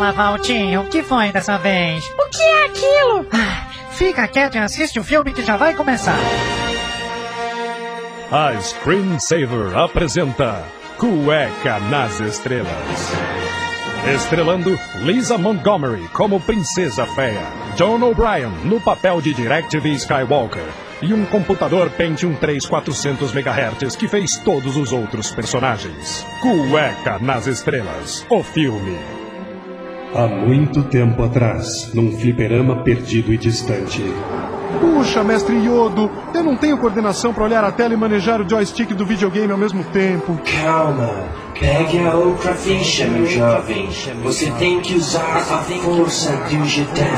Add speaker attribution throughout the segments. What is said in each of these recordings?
Speaker 1: Fala, Valtinho, o que foi dessa vez?
Speaker 2: O que é aquilo?
Speaker 1: Ah, fica quieto e assiste o filme que já vai começar.
Speaker 3: A Screensaver apresenta Cueca nas Estrelas. Estrelando Lisa Montgomery como Princesa Feia, John O'Brien no papel de DirecTV Skywalker e um computador Pentium 3 400 MHz que fez todos os outros personagens. Cueca nas Estrelas, o filme.
Speaker 4: Há muito tempo atrás, num fliperama perdido e distante.
Speaker 5: Puxa, mestre Yodo, eu não tenho coordenação para olhar a tela e manejar o joystick do videogame ao mesmo tempo.
Speaker 6: Calma, pegue a outra ficha, meu jovem. Você tem que usar a força do Jedi.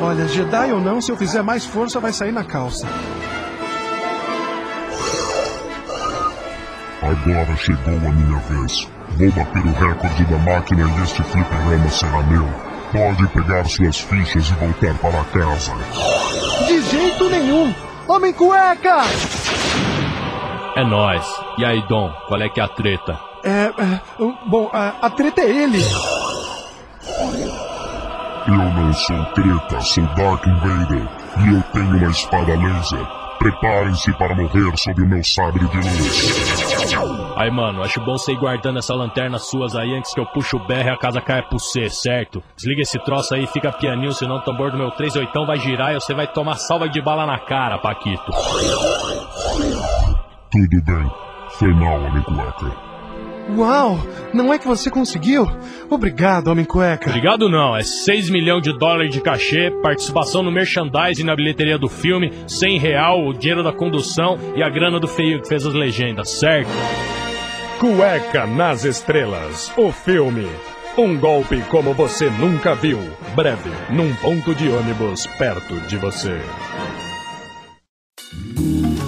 Speaker 5: Olha, Jedi ou não, se eu fizer mais força, vai sair na calça.
Speaker 7: Agora chegou a minha vez. Vou bater o recorde da máquina e este fliperama será meu. Pode pegar suas fichas e voltar para casa.
Speaker 5: De jeito nenhum! Homem cueca!
Speaker 3: É nós. E aí, Dom, qual é que é a treta?
Speaker 5: É. é bom, a, a treta é ele.
Speaker 7: Eu não sou treta, sou Dark Invader. E eu tenho uma espada laser. Preparem-se para morrer sob o meu sabre de luz.
Speaker 3: Aí, mano, acho bom você ir guardando essa lanterna suas aí antes que eu puxe o BR e a casa caia pro C, certo? Desliga esse troço aí, fica pianinho, senão o tambor do meu 38 vai girar e você vai tomar salva de bala na cara, Paquito.
Speaker 7: Tudo bem. Foi mal, homem cueca.
Speaker 5: Uau! Não é que você conseguiu? Obrigado, Homem Cueca.
Speaker 3: Obrigado não, é 6 milhões de dólares de cachê, participação no merchandising na bilheteria do filme, 100 real, o dinheiro da condução e a grana do feio que fez as legendas, certo? Cueca nas Estrelas, o filme. Um golpe como você nunca viu. Breve, num ponto de ônibus perto de você.